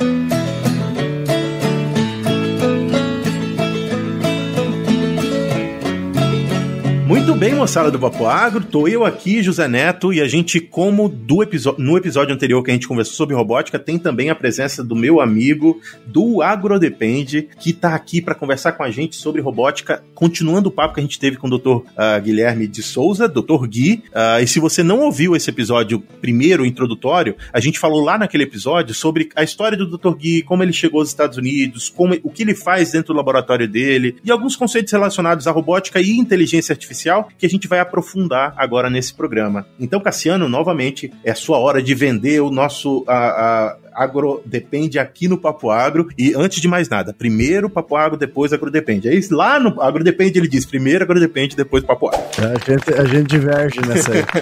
Música Muito bem, moçada do Papo Agro, tô eu aqui, José Neto, e a gente, como no episódio anterior que a gente conversou sobre robótica, tem também a presença do meu amigo do AgroDepende, que tá aqui para conversar com a gente sobre robótica, continuando o papo que a gente teve com o Dr. Uh, Guilherme de Souza, Dr. Gui. Uh, e se você não ouviu esse episódio primeiro, introdutório, a gente falou lá naquele episódio sobre a história do Dr. Gui, como ele chegou aos Estados Unidos, como, o que ele faz dentro do laboratório dele, e alguns conceitos relacionados à robótica e inteligência artificial que a gente vai aprofundar agora nesse programa. Então, Cassiano, novamente, é sua hora de vender o nosso a Agro Depende aqui no Papo Agro. E antes de mais nada, primeiro Papo Agro, depois Agro Depende. Aí lá no Agro Depende ele diz primeiro Agro Depende, depois Papo Agro. A gente, a gente diverge nessa aí.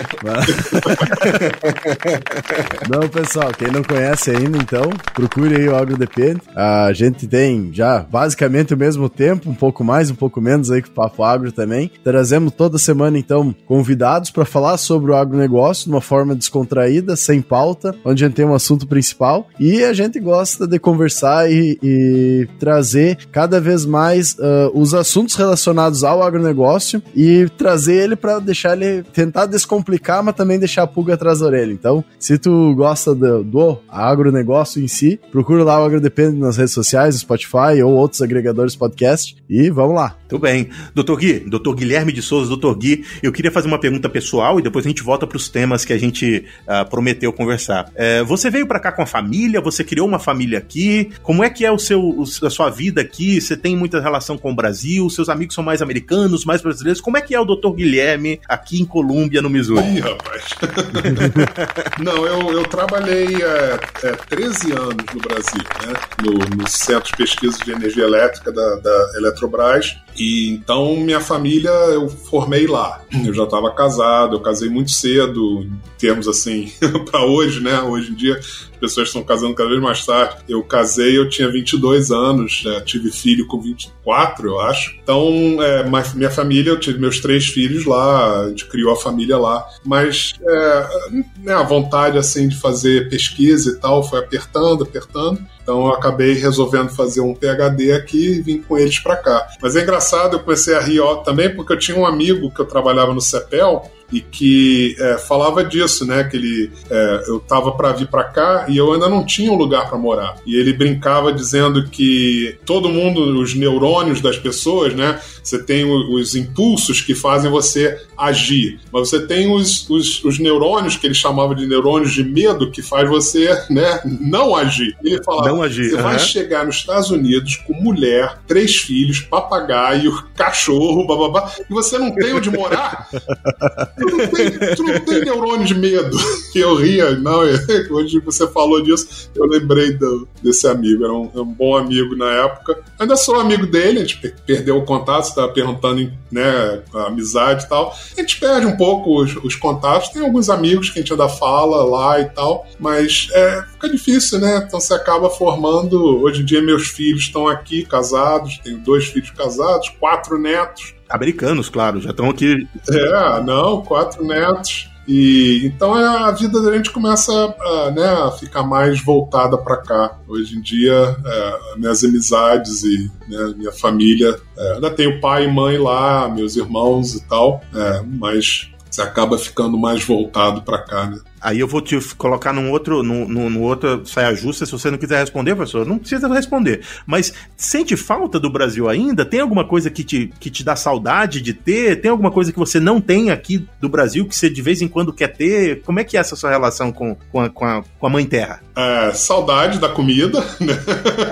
não, pessoal, quem não conhece ainda, então, procure aí o Agro Depende. A gente tem já basicamente o mesmo tempo, um pouco mais, um pouco menos aí que o Papo Agro também. Trazemos toda semana, então, convidados para falar sobre o agronegócio de uma forma descontraída, sem pauta, onde a gente tem um assunto principal e a gente gosta de conversar e, e trazer cada vez mais uh, os assuntos relacionados ao agronegócio e trazer ele para deixar ele tentar descomplicar, mas também deixar a pulga atrás da orelha. Então, se tu gosta do, do agronegócio em si, procura lá o AgroDepende nas redes sociais, Spotify ou outros agregadores podcast e vamos lá. Tudo bem. Doutor Gui, doutor Guilherme de Souza, doutor Gui, eu queria fazer uma pergunta pessoal e depois a gente volta para os temas que a gente uh, prometeu conversar. É, você veio para cá com a família? Família? Você criou uma família aqui? Como é que é o seu, a sua vida aqui? Você tem muita relação com o Brasil? Seus amigos são mais americanos, mais brasileiros? Como é que é o Dr. Guilherme aqui em Colômbia, no Missouri? Ih, rapaz. Não, eu, eu trabalhei é, é, 13 anos no Brasil, né? No, no Centro de Pesquisa de Energia Elétrica da, da Eletrobras. E então minha família eu formei lá. Eu já estava casado, eu casei muito cedo, em termos assim, para hoje, né? Hoje em dia pessoas estão casando cada vez mais tarde. Eu casei, eu tinha 22 anos, né? tive filho com 24, eu acho. Então, é, minha família, eu tive meus três filhos lá, a gente criou a família lá. Mas é, né, a vontade assim de fazer pesquisa e tal foi apertando, apertando. Então eu acabei resolvendo fazer um PhD aqui e vim com eles para cá. Mas é engraçado, eu comecei a rir ó, também porque eu tinha um amigo que eu trabalhava no CEPEL e que é, falava disso, né? Que ele, é, eu tava para vir para cá e eu ainda não tinha um lugar para morar. E ele brincava dizendo que todo mundo, os neurônios das pessoas, né? Você tem os impulsos que fazem você agir, mas você tem os, os, os neurônios que ele chamava de neurônios de medo que faz você, né? Não agir. Ele falava, não agir. você uhum. vai chegar nos Estados Unidos com mulher, três filhos, papagaio, cachorro, bababá, e você não tem onde morar. tu não tem, neurônio de medo. Que eu ria, não, hoje você falou disso, eu lembrei do, desse amigo, era um, um, bom amigo na época. Ainda sou amigo dele, a gente perdeu o contato, você estava perguntando, né, amizade e tal. A gente perde um pouco os, os, contatos, tem alguns amigos que a gente ainda fala lá e tal, mas é, fica difícil, né? Então você acaba formando. Hoje em dia, meus filhos estão aqui casados, tenho dois filhos casados, quatro netos. Americanos, claro, já estão aqui. É, não, quatro netos. E então é, a vida da gente começa a, né, ficar mais voltada para cá. Hoje em dia, é, minhas amizades e né, minha família, é, ainda tenho pai e mãe lá, meus irmãos e tal, é, mas você acaba ficando mais voltado para cá, né? Aí eu vou te colocar num outro, no, no, no outro saia justa, se você não quiser responder, professor, não precisa responder. Mas sente falta do Brasil ainda? Tem alguma coisa que te, que te dá saudade de ter? Tem alguma coisa que você não tem aqui do Brasil que você de vez em quando quer ter? Como é que é essa sua relação com, com, a, com, a, com a Mãe Terra? É, saudade da comida, né?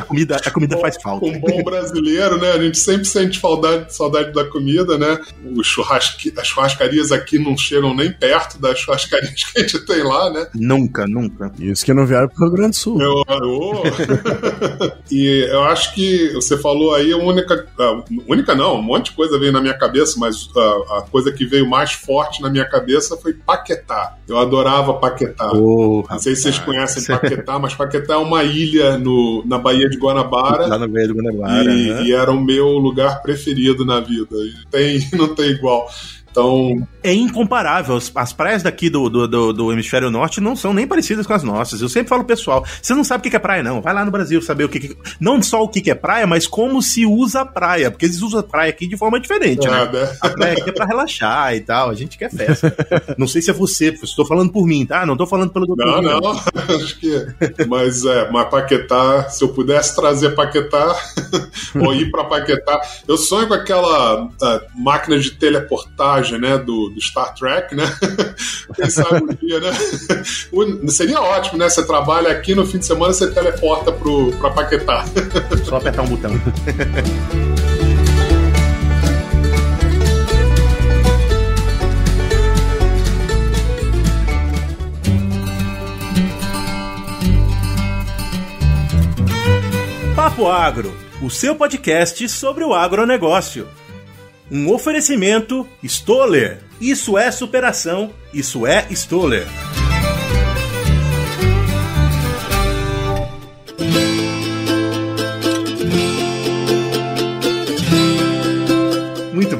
A comida, a comida faz falta. Um bom brasileiro, né? A gente sempre sente saudade, saudade da comida, né? Os churrasque, as churrascarias aqui não chegam nem perto das churrascarias que a gente tem sei lá, né? Nunca, nunca. Isso que não vieram pro Rio Grande do Sul. Eu, eu... e eu acho que você falou aí, a única. A única não, um monte de coisa veio na minha cabeça, mas a, a coisa que veio mais forte na minha cabeça foi Paquetá. Eu adorava Paquetá. Oh, não sei se vocês conhecem Paquetá, mas Paquetá é uma ilha no, na Baía de Guanabara. Lá na Baía de Guanabara. E, né? e era o meu lugar preferido na vida. Tem, não tem igual. Então. É incomparável. As praias daqui do, do, do, do hemisfério norte não são nem parecidas com as nossas. Eu sempre falo pessoal, você não sabe o que é praia, não. Vai lá no Brasil saber o que, que Não só o que é praia, mas como se usa a praia. Porque eles usam a praia aqui de forma diferente, né? é, né? A praia aqui é pra relaxar e tal. A gente quer festa. não sei se é você, estou falando por mim, tá? Não tô falando pelo doutor. Não, não. Acho que. Mas é, mas Paquetá, se eu pudesse trazer Paquetá, ou ir pra Paquetá. Eu sonho com aquela uh, máquina de teleportagem, né? Do, do Star Trek, né? Quem sabe um dia, né? Seria ótimo, né? Você trabalha aqui no fim de semana, você teleporta pro, pra Paquetá. Só apertar um botão. Papo Agro, o seu podcast sobre o agronegócio. Um oferecimento Stoller. Isso é superação, isso é Stoller.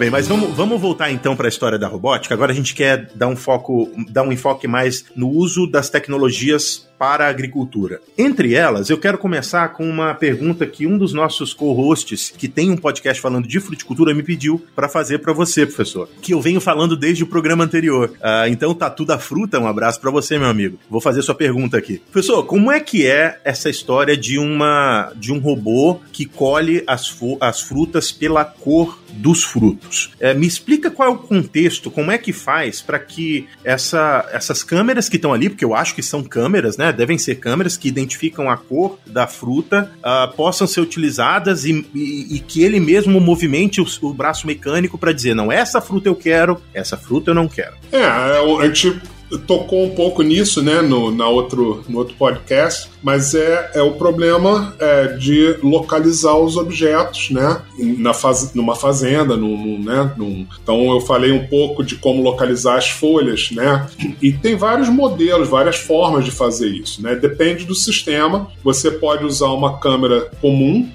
Bem, mas vamos, vamos voltar então para a história da robótica. Agora a gente quer dar um foco, dar um enfoque mais no uso das tecnologias para a agricultura. Entre elas, eu quero começar com uma pergunta que um dos nossos co-hosts, que tem um podcast falando de fruticultura, me pediu para fazer para você, professor. Que eu venho falando desde o programa anterior. Uh, então, Tatu da Fruta, um abraço para você, meu amigo. Vou fazer sua pergunta aqui. Professor, como é que é essa história de uma de um robô que colhe as, as frutas pela cor dos frutos? É, me explica qual é o contexto, como é que faz para que essa, essas câmeras que estão ali, porque eu acho que são câmeras, né? Devem ser câmeras que identificam a cor da fruta, uh, possam ser utilizadas e, e, e, que ele mesmo movimente o, o braço mecânico para dizer: não, essa fruta eu quero, essa fruta eu não quero. É, é a gente tocou um pouco nisso, né, no, na outro, no outro podcast, mas é, é o problema é, de localizar os objetos, né, na faz, numa fazenda, num, num, né, num, então eu falei um pouco de como localizar as folhas, né, e tem vários modelos, várias formas de fazer isso, né, depende do sistema, você pode usar uma câmera comum,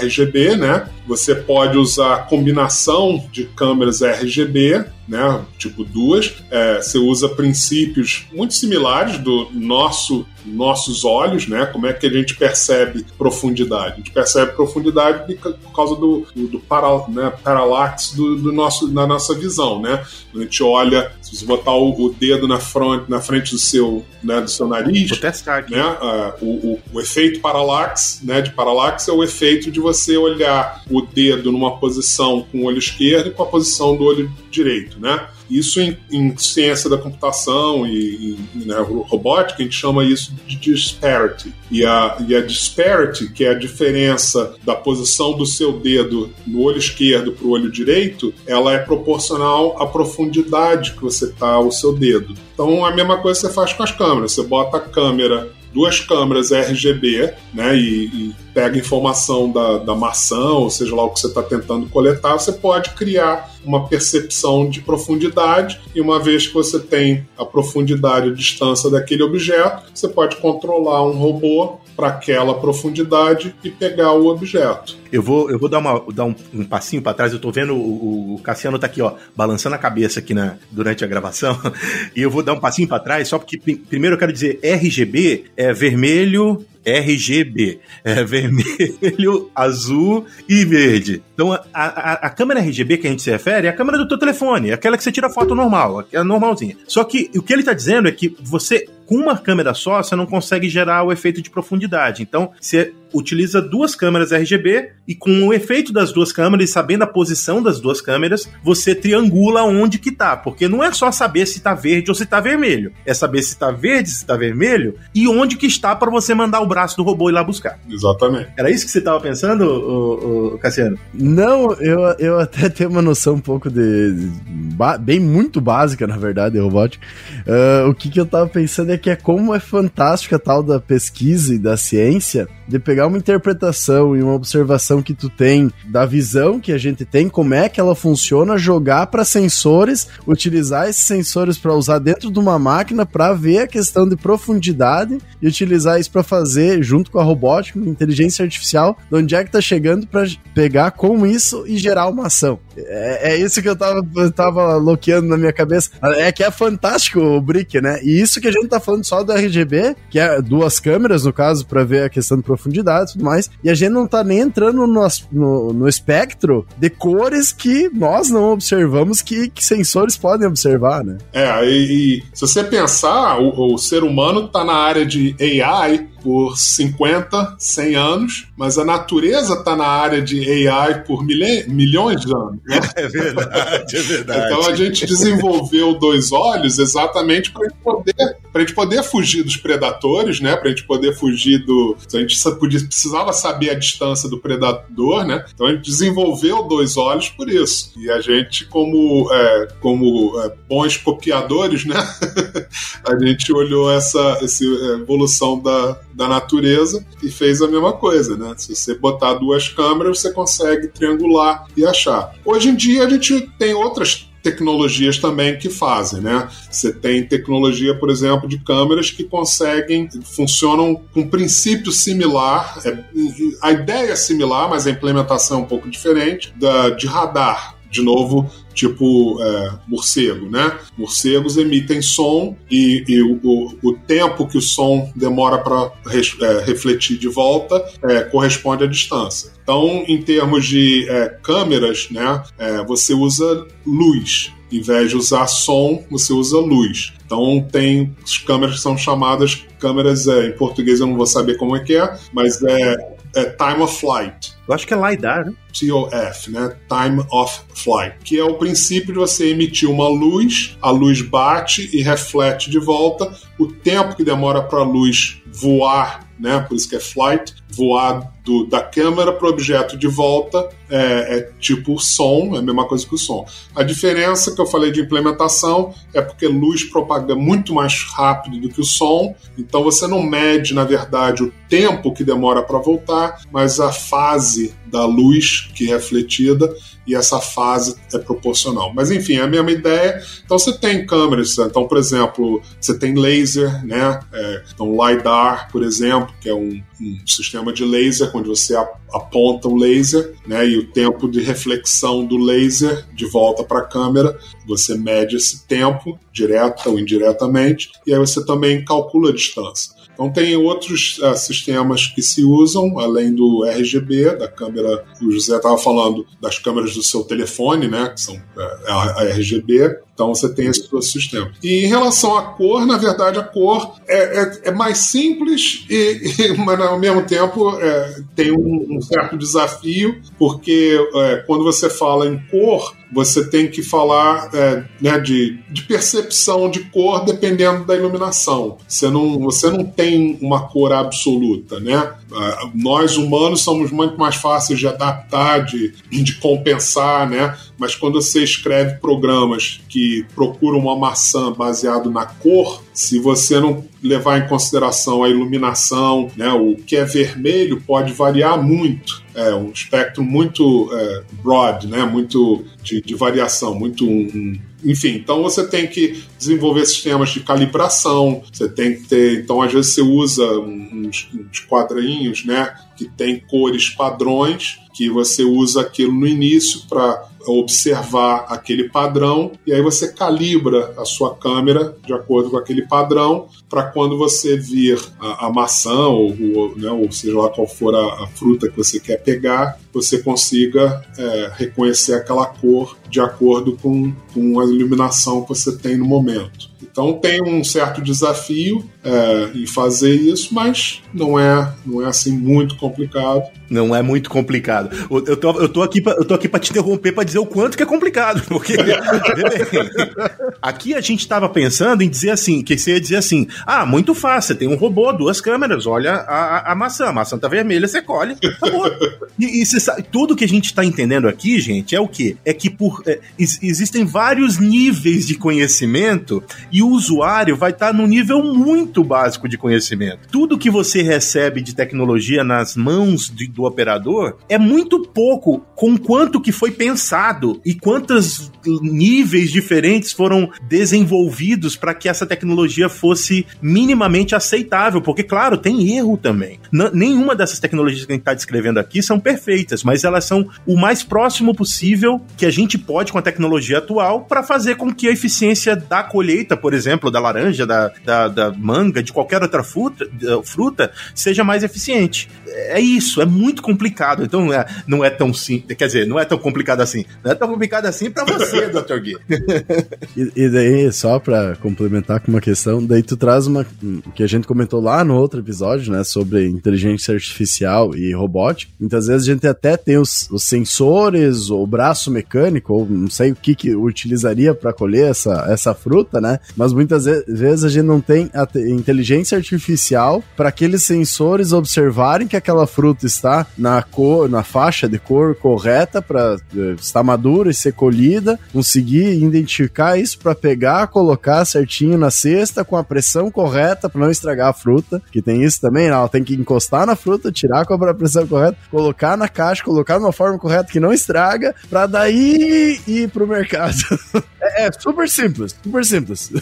RGB, né, você pode usar combinação de câmeras RGB, né? Tipo duas. É, você usa princípios muito similares do nosso nossos olhos, né? Como é que a gente percebe profundidade? A gente percebe profundidade por causa do, do, do para, né, paralaxe do, do, nosso, da nossa visão, né? A gente olha, se você botar o, o dedo na frente, na frente do seu, né, do seu nariz, Vou testar aqui. né? Uh, o, o, o, efeito paralaxe, né? De paralaxe é o efeito de você olhar o dedo numa posição com o olho esquerdo e com a posição do olho direito, né? Isso em, em ciência da computação e, e né, robótica, a gente chama isso de disparity. E a, e a disparity, que é a diferença da posição do seu dedo no olho esquerdo para o olho direito, ela é proporcional à profundidade que você está o seu dedo. Então, a mesma coisa você faz com as câmeras. Você bota a câmera duas câmeras RGB, né, e, e pega informação da, da maçã, ou seja lá o que você está tentando coletar, você pode criar uma percepção de profundidade, e uma vez que você tem a profundidade e distância daquele objeto, você pode controlar um robô para aquela profundidade e pegar o objeto. Eu vou, eu vou dar, uma, dar um, um passinho para trás. Eu tô vendo o, o, Cassiano tá aqui, ó, balançando a cabeça aqui na, durante a gravação. e eu vou dar um passinho para trás, só porque primeiro eu quero dizer RGB é vermelho, RGB. É vermelho, azul e verde. Então, a, a, a, câmera RGB que a gente se refere é a câmera do teu telefone, aquela que você tira foto normal, é normalzinha. Só que o que ele está dizendo é que você, com uma câmera só, você não consegue gerar o efeito de profundidade. Então, você utiliza duas câmeras RGB e com o efeito das duas câmeras e sabendo a posição das duas câmeras, você triangula onde que tá, porque não é só saber se tá verde ou se tá vermelho, é saber se tá verde, se tá vermelho e onde que está para você mandar o braço do robô ir lá buscar. Exatamente. Era isso que você tava pensando, o, o Cassiano? Não, eu, eu até tenho uma noção um pouco de, de bem muito básica, na verdade, de robótica. Uh, o que, que eu tava pensando é que é como é fantástica a tal da pesquisa e da ciência de pegar uma interpretação e uma observação que tu tem da visão que a gente tem, como é que ela funciona, jogar para sensores, utilizar esses sensores para usar dentro de uma máquina para ver a questão de profundidade e utilizar isso para fazer junto com a robótica, inteligência artificial, de onde é que tá chegando para pegar com isso e gerar uma ação. É, é isso que eu tava, eu tava loqueando na minha cabeça. É que é fantástico o Brick, né? E isso que a gente tá falando só do RGB, que é duas câmeras, no caso, para ver a questão de profundidade e tudo mais. E a gente não tá nem entrando no, no, no espectro de cores que nós não observamos que, que sensores podem observar, né? É, e, e se você pensar, o, o ser humano tá na área de AI por 50, 100 anos, mas a natureza está na área de AI por milhões de anos. É verdade, é verdade. Então a gente desenvolveu dois olhos exatamente para a gente poder para a gente poder fugir dos predadores, né? Para a gente poder fugir do. A gente precisava saber a distância do predador, né? Então a gente desenvolveu dois olhos por isso. E a gente, como, é, como é, bons copiadores, né? a gente olhou essa, essa evolução da, da natureza e fez a mesma coisa, né? Se você botar duas câmeras, você consegue triangular e achar. Hoje em dia a gente tem outras tecnologias também que fazem, né? Você tem tecnologia, por exemplo, de câmeras que conseguem, funcionam com um princípio similar, é, a ideia é similar, mas a implementação é um pouco diferente, da, de radar. De novo, tipo é, morcego, né? Morcegos emitem som e, e o, o, tempo que o som demora para é, refletir de volta é, corresponde à distância. Então, em termos de é, câmeras, né, é, você usa luz. Em vez de usar som, você usa luz. Então tem câmeras que são chamadas câmeras, é, em português eu não vou saber como é que é, mas é é Time of Flight. Eu acho que é LiDAR, né? TOF, né? Time of Flight, que é o princípio de você emitir uma luz, a luz bate e reflete de volta, o tempo que demora para a luz voar, né? Por isso que é flight, voar do, da câmera para o objeto de volta é, é, tipo som, é a mesma coisa que o som. A diferença que eu falei de implementação é porque luz propaga muito mais rápido do que o som, então você não mede, na verdade, o tempo que demora para voltar, mas a fase da luz que é refletida e essa fase é proporcional. Mas enfim, é a mesma ideia. Então você tem câmeras, então, por exemplo, você tem laser, né? É, então, LiDAR, por exemplo, que é um, um sistema de laser onde você aponta o laser, né? E o tempo de reflexão do laser de volta para a câmera, você mede esse tempo, direta ou indiretamente, e aí você também calcula a distância. Então tem outros uh, sistemas que se usam, além do RGB, da câmera, o José estava falando das câmeras do seu telefone, né, que são uh, a, a RGB, então você tem esse sistema. E em relação à cor, na verdade, a cor é, é, é mais simples, e, e, mas ao mesmo tempo é, tem um, um, certo desafio, porque é, quando você fala em cor, você tem que falar é, né, de, de percepção de cor dependendo da iluminação. Você não, você não tem uma cor absoluta, né? Nós humanos somos muito mais fáceis de adaptar, de, de compensar, né? Mas quando você escreve programas que procuram uma maçã baseado na cor, se você não levar em consideração a iluminação, né, o que é vermelho pode variar muito. É um espectro muito é, broad, né, muito de, de variação, muito um, enfim, então você tem que desenvolver sistemas de calibração, você tem que ter, então às vezes você usa uns, uns quadrinhos, né, que tem cores padrões, que você usa aquilo no início para observar aquele padrão e aí você calibra a sua câmera de acordo com aquele padrão para quando você vir a, a maçã ou, ou, né, ou, seja lá qual for a, a, fruta que você quer pegar, você consiga é, reconhecer aquela cor de acordo com, com a iluminação que você tem no momento. Então tem um certo desafio é, em fazer isso, mas não é, não é assim muito complicado. Não é muito complicado. Eu tô, eu tô aqui pra, eu tô aqui para te interromper para dizer o quanto que é complicado, porque aqui a gente estava pensando em dizer assim, que você ia dizer assim, ah, muito fácil, você tem um robô, duas câmeras, olha a, a maçã, a maçã tá vermelha, você colhe, acabou. e, e sabe, tudo que a gente está entendendo aqui, gente, é o quê? É que por é, existem vários níveis de conhecimento e o usuário vai estar tá num nível muito básico de conhecimento. Tudo que você recebe de tecnologia nas mãos de, do operador é muito pouco com quanto que foi pensado e quantos níveis diferentes foram desenvolvidos para que essa tecnologia fosse minimamente aceitável, porque claro, tem erro também. N nenhuma dessas tecnologias que a gente está descrevendo aqui são perfeitas, mas elas são o mais próximo possível que a gente pode com a tecnologia atual para fazer com que a eficiência da colheita, por exemplo, da laranja, da, da, da manga, de qualquer outra fruta, fruta, seja mais eficiente. É isso, é muito complicado. Então não é, não é tão simples, quer dizer, não é tão complicado assim. Não é tão complicado assim para você, Dr. Gui. e, e, daí, só para complementar com uma questão, daí tu traz uma que a gente comentou lá no outro episódio, né, sobre inteligência artificial e robótica. Muitas vezes a gente até tem os, os sensores, o braço mecânico, ou não sei o que que utilizaria para colher essa, essa fruta, né? Mas muitas vezes a gente não tem a inteligência artificial para aqueles sensores observarem que aquela fruta está na cor, na faixa de cor correta para eh, estar madura e ser colhida, conseguir identificar isso para pegar, colocar certinho na cesta com a pressão correta para não estragar a fruta, que tem isso também, ela tem que encostar na fruta, tirar com a pressão correta, colocar na caixa, colocar de uma forma correta que não estraga, para daí ir pro mercado. é, é, super simples, super simples.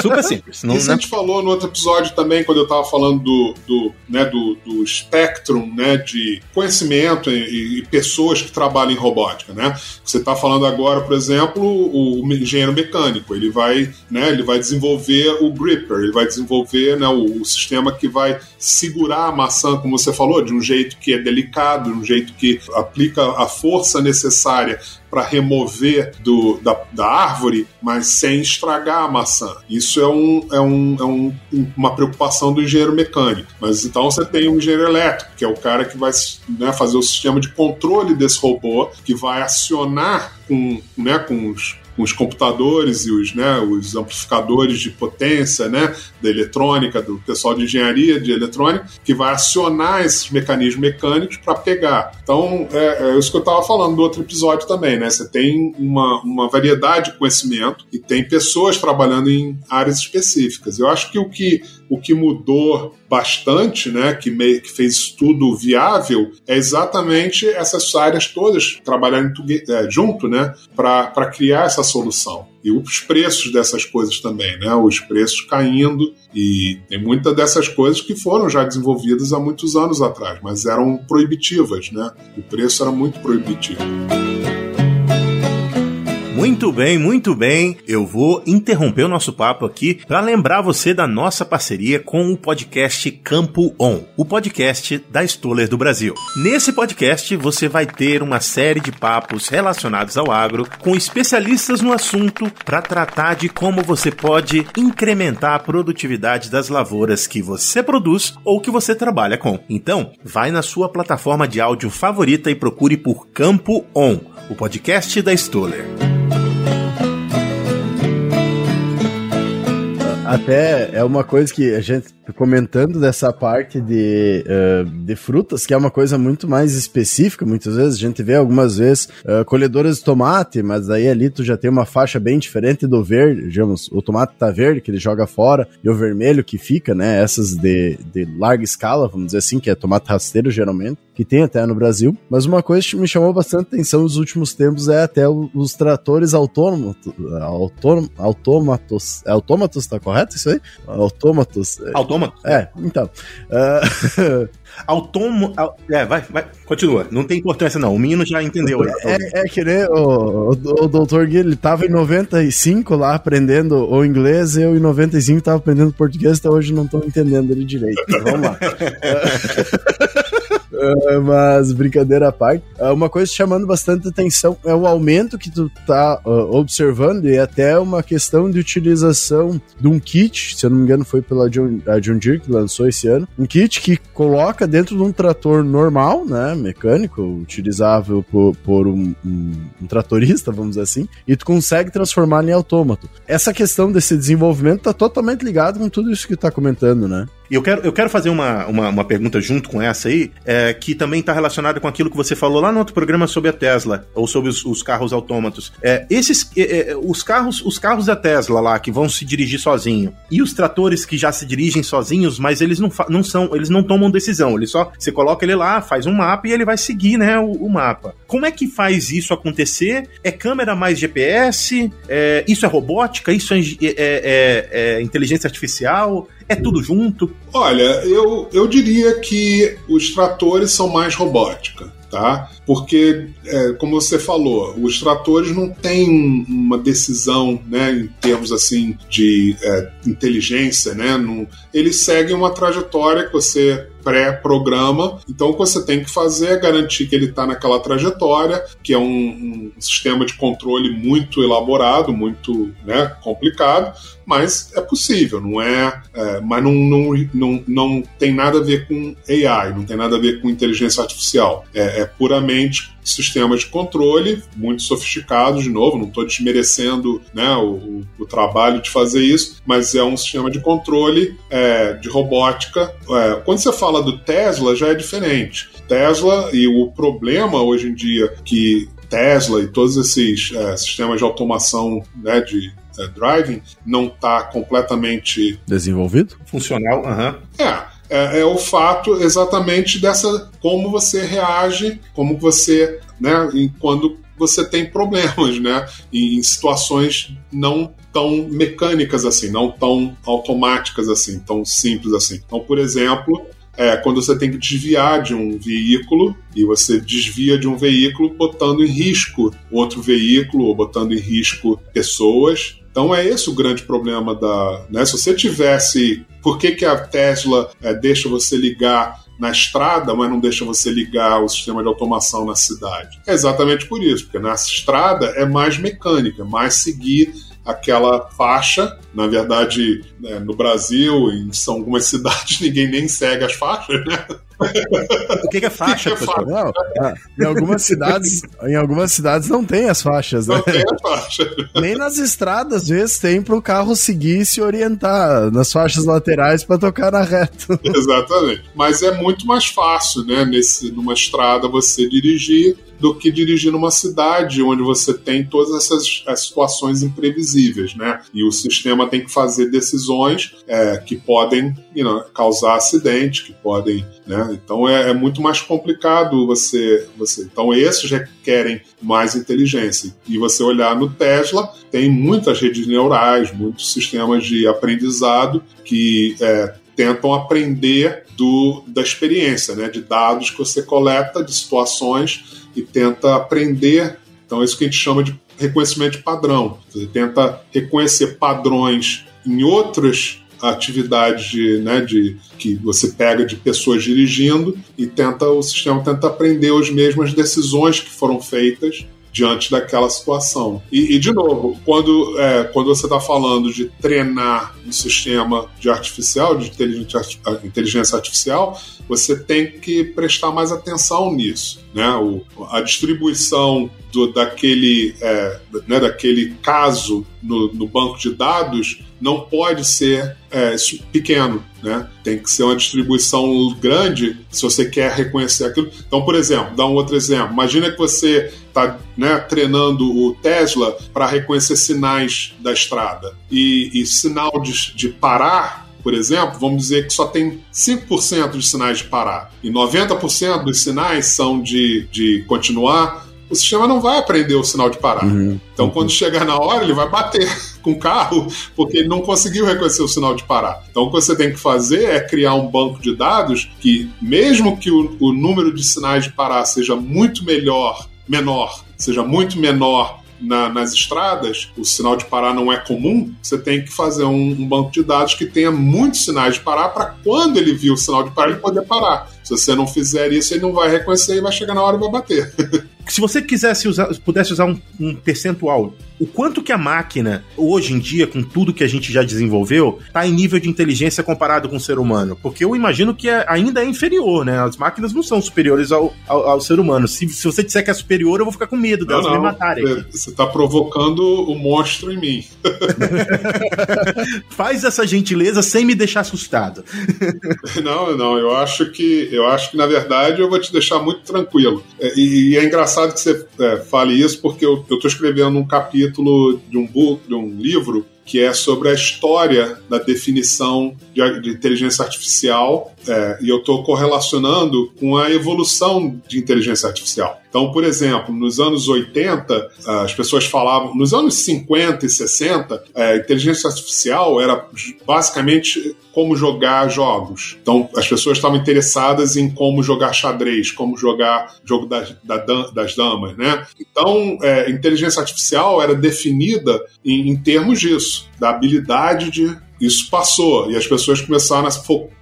Super simples. Não, Isso a gente falou no outro episódio também, quando eu tava falando do, do, né, do, do spectrum né, de conhecimento e, e, pessoas que trabalham em robótica, né? Você tá falando agora, por exemplo, o, o engenheiro mecânico, ele vai, né, ele vai desenvolver o gripper, ele vai desenvolver né, o, o sistema que vai segurar a maçã, como você falou, de um jeito que é delicado, de um jeito que aplica a força necessária para remover do, da, da árvore, mas sem estragar a maçã. Isso é, um, é, um, é um, uma preocupação do engenheiro mecânico. Mas então você tem o engenheiro elétrico, que é o cara que vai né, fazer o sistema de controle desse robô, que vai acionar com, né, com os os computadores e os, né, os amplificadores de potência né, da eletrônica, do pessoal de engenharia de eletrônica, que vai acionar esses mecanismos mecânicos para pegar. Então, é, é, isso que eu estava falando do outro episódio também, né? Você tem uma, uma variedade de conhecimento e tem pessoas trabalhando em áreas específicas. Eu acho que o que, o que mudou bastante, né, que, me, que fez tudo viável, é exatamente essas áreas todas trabalharem é, junto, né, para criar essa solução. E os preços dessas coisas também, né, os preços caindo, e tem muitas dessas coisas que foram já desenvolvidas há muitos anos atrás, mas eram proibitivas, né, o preço era muito proibitivo. Muito bem, muito bem. Eu vou interromper o nosso papo aqui para lembrar você da nossa parceria com o podcast Campo On, o podcast da Stoller do Brasil. Nesse podcast você vai ter uma série de papos relacionados ao agro com especialistas no assunto para tratar de como você pode incrementar a produtividade das lavouras que você produz ou que você trabalha com. Então, vai na sua plataforma de áudio favorita e procure por Campo On, o podcast da Stoller. Até é uma coisa que a gente comentando dessa parte de, uh, de frutas, que é uma coisa muito mais específica, muitas vezes a gente vê algumas vezes uh, colhedoras de tomate, mas aí ali tu já tem uma faixa bem diferente do verde, digamos, o tomate tá verde, que ele joga fora, e o vermelho que fica, né, essas de, de larga escala, vamos dizer assim, que é tomate rasteiro geralmente, que tem até no Brasil, mas uma coisa que me chamou bastante atenção nos últimos tempos é até os tratores autônomos, autônomos, autômatos, é autômatos, tá correto isso aí? Autômatos. Autômatos autômato. É, então. Uh... Autômo. É, vai, vai, continua. Não tem importância, não. O menino já entendeu. É, é que nem o, o, o doutor Gui, ele tava em 95 lá aprendendo o inglês, eu em 95 tava aprendendo português, até hoje não tô entendendo ele direito. Vamos lá. Uh, mas brincadeira à parte, uh, uma coisa chamando bastante atenção é o aumento que tu tá uh, observando e até uma questão de utilização de um kit, se eu não me engano foi pela John, a John Deere que lançou esse ano, um kit que coloca dentro de um trator normal, né, mecânico, utilizável por, por um, um, um tratorista, vamos dizer assim, e tu consegue transformar em autômato. Essa questão desse desenvolvimento tá totalmente ligado com tudo isso que tá comentando, né? E eu quero, eu quero fazer uma, uma, uma pergunta junto com essa aí, é, que também está relacionada com aquilo que você falou lá no outro programa sobre a Tesla, ou sobre os, os carros autômatos. É, esses, é, é os carros os carros da Tesla lá, que vão se dirigir sozinho, e os tratores que já se dirigem sozinhos, mas eles não, não são, eles não tomam decisão, ele só, você coloca ele lá, faz um mapa e ele vai seguir, né, o, o mapa. Como é que faz isso acontecer? É câmera mais GPS? É, isso é robótica? Isso é, é, é, é inteligência artificial? É tudo junto? Olha, eu, eu diria que os tratores são mais robótica tá? Porque, é, como você falou, os tratores não têm uma decisão, né, em termos assim de é, inteligência, né? Não, eles seguem uma trajetória que você pré-programa. Então, o que você tem que fazer é garantir que ele está naquela trajetória, que é um, um, sistema de controle muito elaborado, muito né, complicado, mas é possível, não é. é mas não, não, não, não tem nada a ver com AI, não tem nada a ver com inteligência artificial. É, é puramente sistemas de controle muito sofisticados, de novo, não estou desmerecendo né, o, o, trabalho de fazer isso, mas é um sistema de controle é, de robótica. É, quando você fala do Tesla, já é diferente. Tesla e o problema hoje em dia que Tesla e todos esses é, sistemas de automação né, de é, driving não está completamente desenvolvido, funcional. Uhum. É, é, é, o fato exatamente dessa como você reage, como você, né, quando você tem problemas, né, em situações não tão mecânicas assim, não tão automáticas assim, tão simples assim. Então, por exemplo, é, quando você tem que desviar de um veículo e você desvia de um veículo botando em risco outro veículo ou botando em risco pessoas. Então é esse o grande problema da. Né? Se você tivesse. Por que, que a Tesla é, deixa você ligar na estrada, mas não deixa você ligar o sistema de automação na cidade? É exatamente por isso, porque na estrada é mais mecânica, mais seguir aquela faixa. Na verdade, né, no Brasil, em são algumas cidades, ninguém nem segue as faixas, né? O que, que é faixa, que é faixa? Não, ah, em algumas cidades, em algumas cidades não tem as faixas, né? Não tem as faixas. Nem nas estradas, às vezes, tem para o carro seguir e se orientar nas faixas laterais para tocar na reta. Exatamente. Mas é muito mais fácil, né, nesse, numa estrada, você dirigir do que dirigir numa cidade onde você tem todas essas situações imprevisíveis, né? E o sistema tem que fazer decisões é, que podem you know, causar acidente, que podem, né? Então é, é, muito mais complicado você, você. Então esses requerem mais inteligência. E você olhar no Tesla, tem muitas redes neurais, muitos sistemas de aprendizado que é, tentam aprender do, da experiência, né, de dados que você coleta, de situações e tenta aprender. Então, é isso que a gente chama de reconhecimento de padrão. Você tenta reconhecer padrões em outras atividades de, né, de, que você pega de pessoas dirigindo e tenta o sistema tenta aprender as mesmas decisões que foram feitas diante daquela situação. E, e de novo, quando, é, quando você está falando de treinar um sistema de artificial, de inteligência artificial, você tem que prestar mais atenção nisso. Né? O, a distribuição do, daquele, é, né, daquele caso no, no banco de dados não pode ser é, pequeno, né? Tem que ser uma distribuição grande se você quer reconhecer aquilo. Então, por exemplo, dá um outro exemplo. Imagina que você está né, treinando o Tesla para reconhecer sinais da estrada e, e sinal de, de parar por exemplo, vamos dizer que só tem 5% de sinais de parar e 90% dos sinais são de, de continuar o sistema não vai aprender o sinal de parar. Uhum. Então, quando chegar na hora, ele vai bater com o carro, porque ele não conseguiu reconhecer o sinal de parar. Então, o que você tem que fazer é criar um banco de dados que, mesmo que o, o número de sinais de parar seja muito melhor, menor, seja muito menor na, nas estradas, o sinal de parar não é comum, você tem que fazer um, um banco de dados que tenha muitos sinais de parar para quando ele viu o sinal de parar, ele poder parar. Se você não fizer isso, ele não vai reconhecer e vai chegar na hora e vai bater. Se você quisesse usar, pudesse usar um, um, percentual, o quanto que a máquina, hoje em dia, com tudo que a gente já desenvolveu, está em nível de inteligência comparado com o ser humano? Porque eu imagino que é, ainda é inferior, né? As máquinas não são superiores ao, ao, ao ser humano. Se, se, você disser que é superior, eu vou ficar com medo delas não, não. me matarem. Aqui. Você está provocando o monstro em mim. Faz essa gentileza sem me deixar assustado. não, não. Eu acho que eu acho que na verdade eu vou te deixar muito tranquilo. É, e, e é engraçado que você é, fale isso, porque eu estou escrevendo um capítulo de um, book, de um livro que é sobre a história da definição de, de inteligência artificial, é, e eu estou correlacionando com a evolução de inteligência artificial. Então, por exemplo, nos anos 80, as pessoas falavam, nos anos 50 e 60, a é, inteligência artificial era basicamente como jogar jogos. Então, as pessoas estavam interessadas em como jogar xadrez, como jogar jogo das, das damas, né? Então, é, inteligência artificial era definida em, em termos disso, da habilidade de isso passou. E as pessoas começaram a fo focar,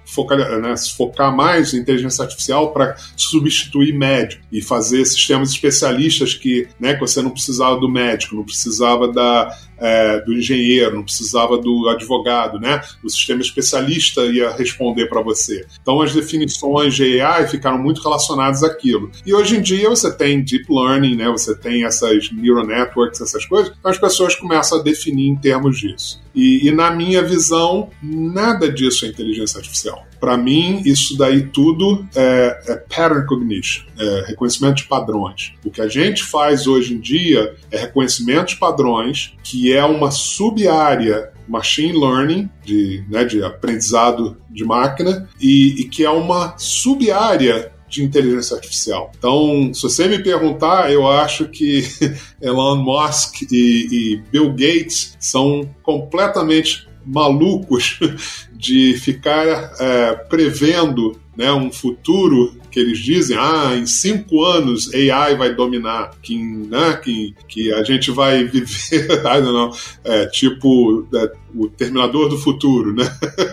né, se focar mais em inteligência artificial para substituir médico e fazer sistemas especialistas que, né, que você não precisava do médico, não precisava da, é, do engenheiro, não precisava do advogado, né? O sistema especialista ia responder para você. Então as definições de AI ficaram muito relacionadas àquilo. E hoje em dia você tem deep learning, né? Você tem essas neural networks, essas coisas. Então as pessoas começam a definir em termos disso. E, e na minha visão, nada disso é inteligência artificial. Para mim, isso daí tudo é, é pattern cognition, é reconhecimento de padrões. O que a gente faz hoje em dia é reconhecimento de padrões, que é uma sub-área machine learning, de, né, de aprendizado de máquina, e, e que é uma sub-área de inteligência artificial. Então, se você me perguntar, eu acho que Elon Musk e, e Bill Gates são completamente malucos de ficar é, prevendo né, um futuro que eles dizem, ah, em cinco anos AI vai dominar, que, né, que, que a gente vai viver, I don't know, é, tipo é, o Terminador do Futuro, né?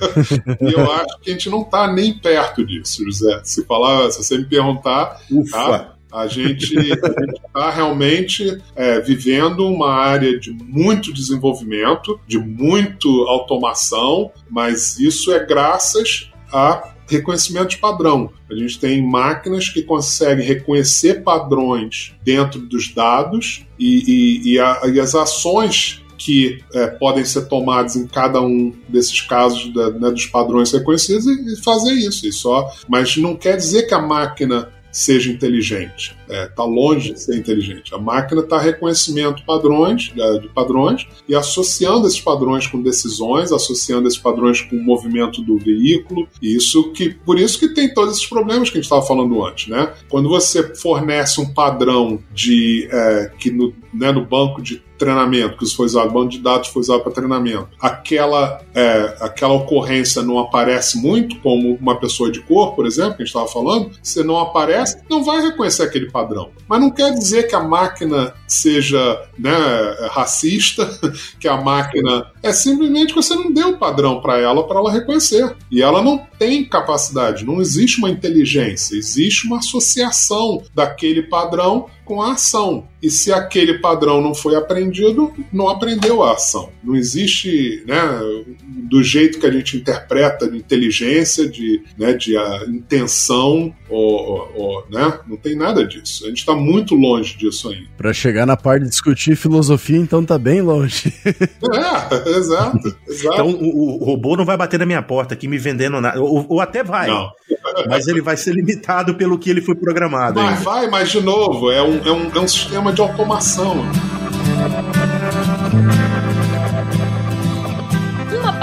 e eu acho que a gente não está nem perto disso, José. Se falar, se você me perguntar, Ufa. Tá? A gente está realmente é, vivendo uma área de muito desenvolvimento, de muito automação, mas isso é graças a reconhecimento de padrão. A gente tem máquinas que conseguem reconhecer padrões dentro dos dados e, e, e, a, e as ações que é, podem ser tomadas em cada um desses casos da, né, dos padrões reconhecidos e, fazer isso. E só, mas não quer dizer que a máquina seja inteligente. Está é, tá longe de ser inteligente. A máquina está reconhecimento padrões, de, de padrões e associando esses padrões com decisões, associando esses padrões com o movimento do veículo. E isso que, por isso que tem todos esses problemas que a gente estava falando antes, né? Quando você fornece um padrão de é, que no, né, no banco de treinamento que foi usado, banco de dados foi usado para treinamento, aquela, é, aquela ocorrência não aparece muito, como uma pessoa de cor, por exemplo, que a gente estava falando, se não aparece, não vai reconhecer aquele padrão. Mas não quer dizer que a máquina seja né, racista, que a máquina. É simplesmente que você não deu o padrão para ela para ela reconhecer. E ela não tem capacidade, não existe uma inteligência, existe uma associação daquele padrão com a ação. E se aquele padrão não foi aprendido, não aprendeu a ação. Não existe, né, do jeito que a gente interpreta de inteligência, de, né, de a intenção, ou, ou, né, não tem nada disso. A gente está muito longe disso ainda. Para chegar na parte de discutir filosofia, então tá bem longe. é, exato, exato. Então o, o, robô não vai bater na minha porta aqui me vendendo nada. Ou, ou até vai. Não. Mas ele vai ser limitado pelo que ele foi programado. Ainda. vai, mas de novo, é um é um, é um sistema de automação.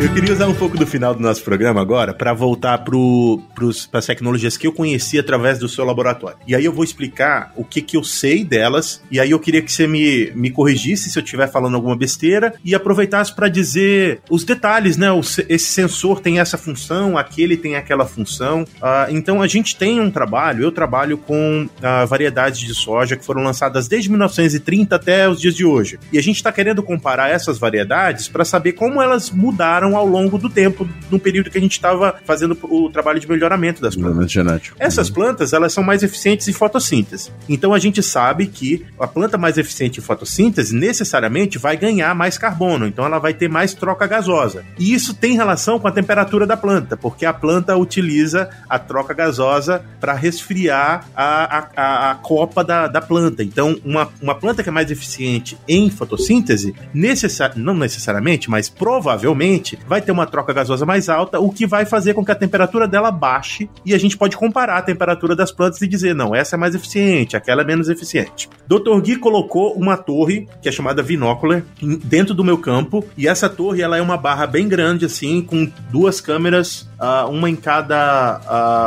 Eu queria usar um pouco do final do nosso programa agora para voltar para as tecnologias que eu conheci através do seu laboratório. E aí eu vou explicar o que, que eu sei delas, e aí eu queria que você me, me corrigisse se eu estiver falando alguma besteira e aproveitasse para dizer os detalhes, né? Esse sensor tem essa função, aquele tem aquela função. Uh, então a gente tem um trabalho, eu trabalho com uh, variedades de soja que foram lançadas desde 1930 até os dias de hoje. E a gente está querendo comparar essas variedades para saber como elas mudaram ao longo do tempo, no período que a gente estava fazendo o trabalho de melhoramento das plantas. Genético. Essas plantas, elas são mais eficientes em fotossíntese. Então a gente sabe que a planta mais eficiente em fotossíntese necessariamente vai ganhar mais carbono, então ela vai ter mais troca gasosa. E isso tem relação com a temperatura da planta, porque a planta utiliza a troca gasosa para resfriar a, a, a, copa da, da planta. Então, uma, uma planta que é mais eficiente em fotossíntese, necessar, não necessariamente, mas provavelmente vai ter uma troca gasosa mais alta, o que vai fazer com que a temperatura dela baixe e a gente pode comparar a temperatura das plantas e dizer, não, essa é mais eficiente, aquela é menos eficiente. Dr. Gui colocou uma torre, que é chamada Vinocular, dentro do meu campo, e essa torre ela é uma barra bem grande, assim, com duas câmeras, uh, uma em cada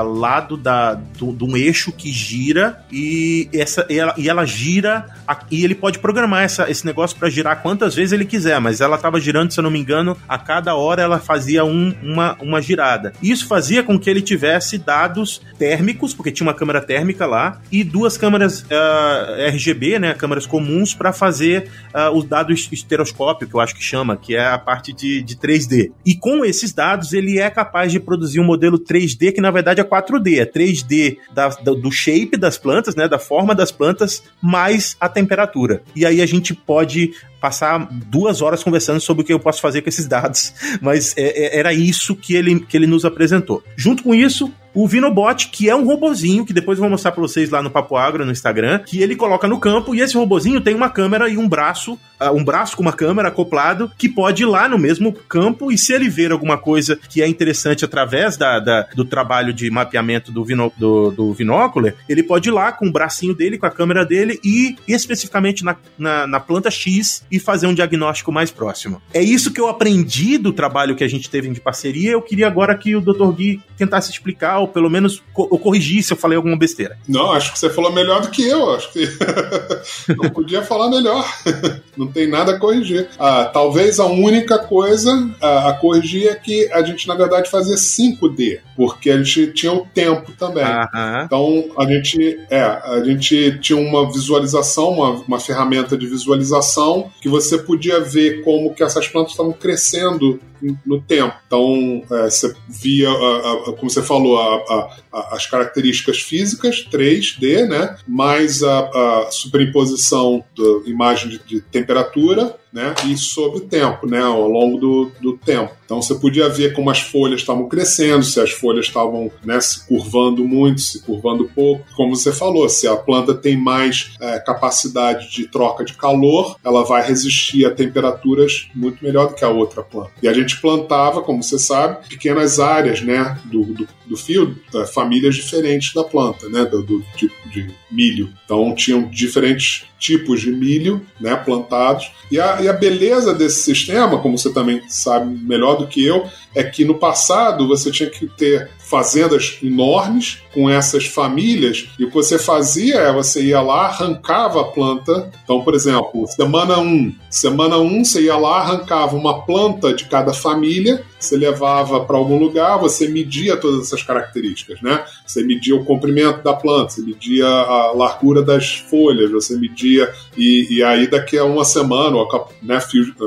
uh, lado da, do, de um eixo que gira, e, essa, e, ela, e ela gira, e ele pode programar essa, esse negócio para girar quantas vezes ele quiser, mas ela estava girando, se eu não me engano, a cada hora ela fazia um, uma, uma girada. Isso fazia com que ele tivesse dados térmicos, porque tinha uma câmera térmica lá, e duas câmeras uh, ah, RGB, né, câmeras comuns, para fazer uh, os dados estereoscópio, que eu acho que chama, que é a parte de, de 3D. E com esses dados, ele é capaz de produzir um modelo 3D que na verdade é 4D, é 3D da, do shape das plantas, né, da forma das plantas, mais a temperatura. E aí a gente pode passar duas horas conversando sobre o que eu posso fazer com esses dados, mas é, é, era isso que ele, que ele nos apresentou. Junto com isso, o Vinobot, que é um robozinho, que depois eu vou mostrar para vocês lá no Papo Agro, no Instagram, que ele coloca no campo, e esse robozinho tem uma câmera e um braço, uh, um braço com uma câmera acoplado, que pode ir lá no mesmo campo, e se ele ver alguma coisa que é interessante através da, da do trabalho de mapeamento do, vino, do, do Vinocular, ele pode ir lá com o bracinho dele, com a câmera dele, e especificamente na, na, na planta X, e fazer um diagnóstico mais próximo. É isso que eu aprendi do trabalho que a gente teve de parceria, eu queria agora que o Dr. Gui tentasse explicar ou pelo menos eu corrigir se eu falei alguma besteira. Não, acho que você falou melhor do que eu. Acho que não podia falar melhor. não tem nada a corrigir. Ah, talvez a única coisa a, a, corrigir é que a gente, na verdade, fazia 5D, porque a gente tinha o tempo também. Então, a gente, é, a gente tinha uma visualização, uma, uma ferramenta de visualização que você podia ver como que essas plantas estavam crescendo no tempo. Então, é, você via, a, a, como você falou, a, as características físicas, 3D, né? mais a, superimposição da imagem de, de temperatura né? E sobre o tempo, né? Ao longo do, do tempo. Então você podia ver como as folhas estavam crescendo, se as folhas estavam né, se curvando muito, se curvando pouco. Como você falou, se a planta tem mais é, capacidade de troca de calor, ela vai resistir a temperaturas muito melhor do que a outra planta. E a gente plantava, como você sabe, pequenas áreas né, do, do, do fio, é, famílias diferentes da planta, né? Do, do tipo de milho. Então tinham diferentes tipos de milho né, plantados. E a, e a beleza desse sistema, como você também sabe melhor do que eu, é que no passado você tinha que ter fazendas enormes com essas famílias e o que você fazia é você ia lá, arrancava a planta. Então, por exemplo, semana 1, um, semana 1 um, você ia lá, arrancava uma planta de cada família, você levava para algum lugar, você media todas essas características, né? Você media o comprimento da planta, você media a largura das folhas, você media e, e aí daqui a uma semana ou né,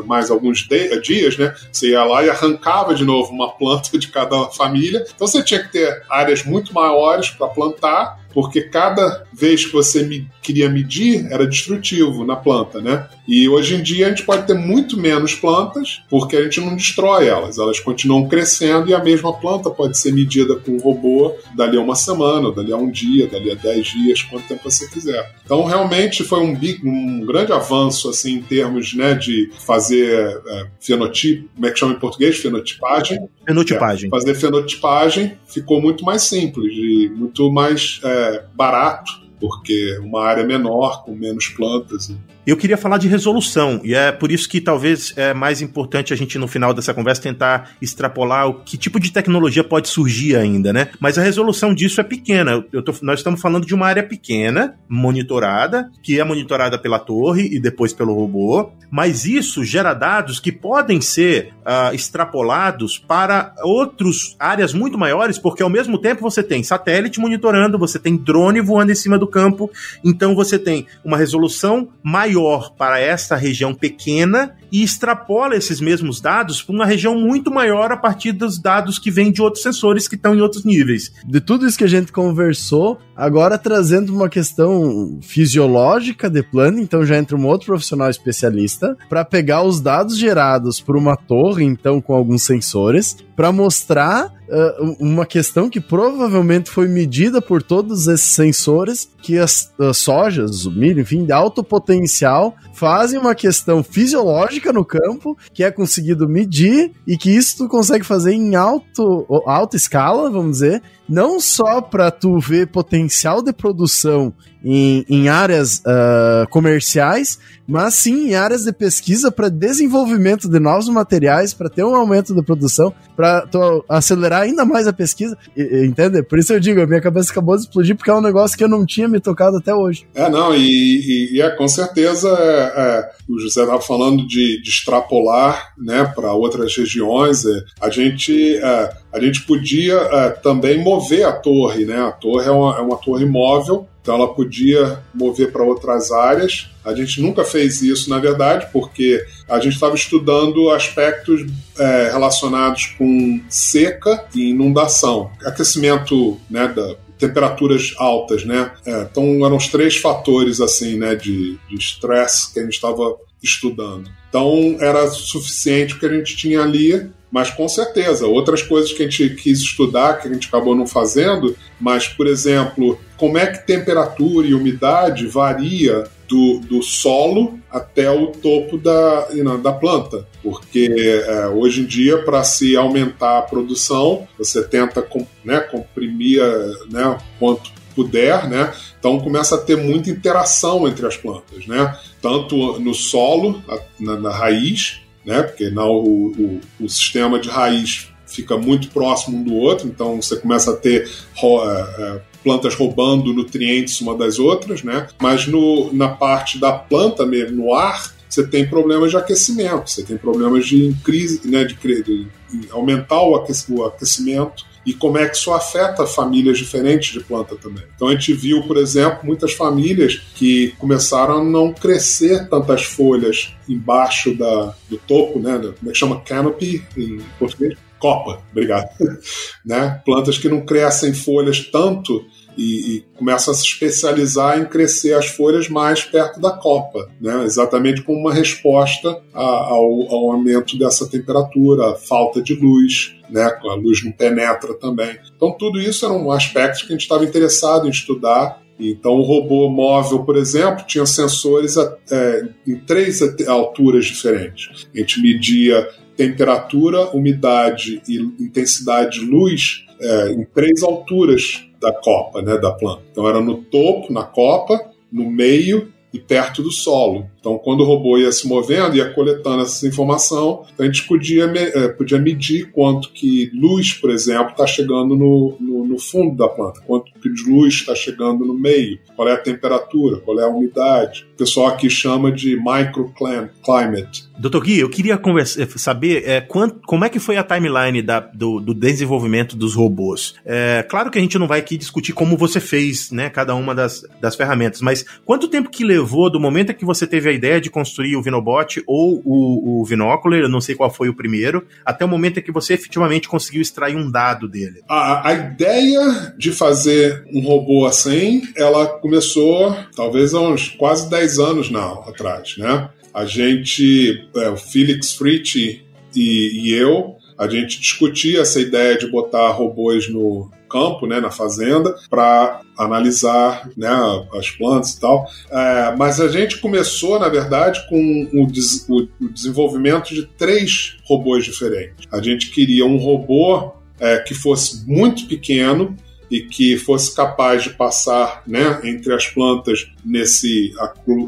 mais alguns dias, né? Você ia lá e arrancava de novo uma planta de cada família. Então você tinha que ter áreas muito maiores para plantar porque cada vez que você me, queria medir era destrutivo na planta, né? E hoje em dia a gente pode ter muito menos plantas, porque a gente não destrói elas, elas continuam crescendo e a mesma planta pode ser medida com um robô dali a uma semana, dali a um dia, dali a dez dias, quanto tempo você quiser. Então realmente foi um, um grande avanço assim em termos né, de fazer é, fenotipo, como é que chama em português? Fenotipagem. Fenotipagem. É, fazer fenotipagem ficou muito mais simples e muito mais é, barato porque uma área menor, com menos plantas. Eu queria falar de resolução, e é por isso que talvez é mais importante a gente, no final dessa conversa, tentar extrapolar o que tipo de tecnologia pode surgir ainda, né? Mas a resolução disso é pequena. Tô, nós estamos falando de uma área pequena, monitorada, que é monitorada pela torre e depois pelo robô, mas isso gera dados que podem ser uh, extrapolados para outras áreas muito maiores, porque ao mesmo tempo você tem satélite monitorando, você tem drone voando em cima do campo, então você tem uma resolução maior para esta região pequena e extrapola esses mesmos dados para uma região muito maior a partir dos dados que vêm de outros sensores que estão em outros níveis. De tudo isso que a gente conversou, agora trazendo uma questão fisiológica de plano, então já entra um outro profissional especialista para pegar os dados gerados por uma torre, então com alguns sensores, para mostrar uh, uma questão que provavelmente foi medida por todos esses sensores, que as, as sojas, o milho, enfim, de alto potencial, fazem uma questão fisiológica no campo, que é conseguido medir, e que isso tu consegue fazer em alto, alta escala, vamos dizer, não só para tu ver potencial de produção em, em áreas uh, comerciais, mas sim em áreas de pesquisa para desenvolvimento de novos materiais, para ter um aumento da produção, para acelerar ainda mais a pesquisa, entende? Por isso eu digo, a minha cabeça acabou de explodir porque é um negócio que eu não tinha me tocado até hoje. É, não, e, e, e é, com certeza é, é, o José estava falando de, de, extrapolar né, para outras regiões, é, a gente é, a gente podia é, também mover a torre, né? A torre é uma, é uma torre móvel então ela podia mover para outras áreas. A gente nunca fez isso, na verdade, porque a gente estava estudando aspectos é, relacionados com seca e inundação, aquecimento né, da, temperaturas altas, né? É, então eram os três fatores assim, né, de estresse que a gente estava estudando. Então era suficiente o que a gente tinha ali mas com certeza, outras coisas que a gente quis estudar, que a gente acabou não fazendo, mas, por exemplo, como é que temperatura e umidade varia do, do solo até o topo da, da planta. Porque é, hoje em dia, para se aumentar a produção, você tenta com, né, comprimir né, quanto puder, né? Então começa a ter muita interação entre as plantas, né? Tanto no solo, na, na raiz, né? Porque não, o, o, o sistema de raiz fica muito próximo um do outro, então você começa a ter é, é, plantas roubando nutrientes uma das outras, né? Mas no, na parte da planta mesmo, no ar, você tem problemas de aquecimento, você tem problemas de crise, né? De, de, de aumentar o aquecimento e como é que isso afeta famílias diferentes de planta também. Então a gente viu, por exemplo, muitas famílias que começaram a não crescer tantas folhas embaixo da, do topo, né? Como é que chama? Canopy em português? Copa, obrigado. né? Plantas que não crescem folhas tanto e, e começam a se especializar em crescer as folhas mais perto da copa, né? exatamente como uma resposta ao, ao, aumento dessa temperatura, a falta de luz, né? a luz não penetra também. Então, tudo isso eram aspectos que a gente estava interessado em estudar. Então, o robô móvel, por exemplo, tinha sensores é, em três alturas diferentes. A gente media temperatura, umidade e intensidade de luz é, em três alturas da copa, né, da planta. Então era no topo, na copa, no meio e perto do solo. Então, quando o robô ia se movendo, ia coletando essa informação, a gente podia, é, podia medir quanto que luz, por exemplo, está chegando no, no, no, fundo da planta, quanto que luz está chegando no meio, qual é a temperatura, qual é a umidade. O pessoal aqui chama de microclimate. Doutor Gui, eu queria conversa, eh, saber é, quant, como é que foi a timeline da, do, do, desenvolvimento dos robôs. É, claro que a gente não vai aqui discutir como você fez né, cada uma das, das ferramentas, mas quanto tempo que levou do momento em que você teve a ideia de construir o Vinobot ou o, o Vinocular, eu não sei qual foi o primeiro, até o momento em que você efetivamente conseguiu extrair um dado dele? A, a ideia de fazer um robô assim, ela começou talvez há uns quase 10 anos não, atrás, né? a gente, é, o Felix Fritz e, e eu, a gente discutia essa ideia de botar robôs no campo, né, na fazenda, para analisar né, as plantas e tal. É, mas a gente começou, na verdade, com o, des o, desenvolvimento de três robôs diferentes. A gente queria um robô é, que fosse muito pequeno, e que fosse capaz de passar né, entre as plantas nesse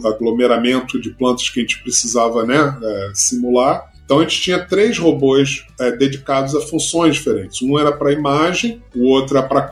aglomeramento de plantas que a gente precisava né, é, simular. Então a gente tinha três robôs é, dedicados a funções diferentes. Um era para imagem, o outro era para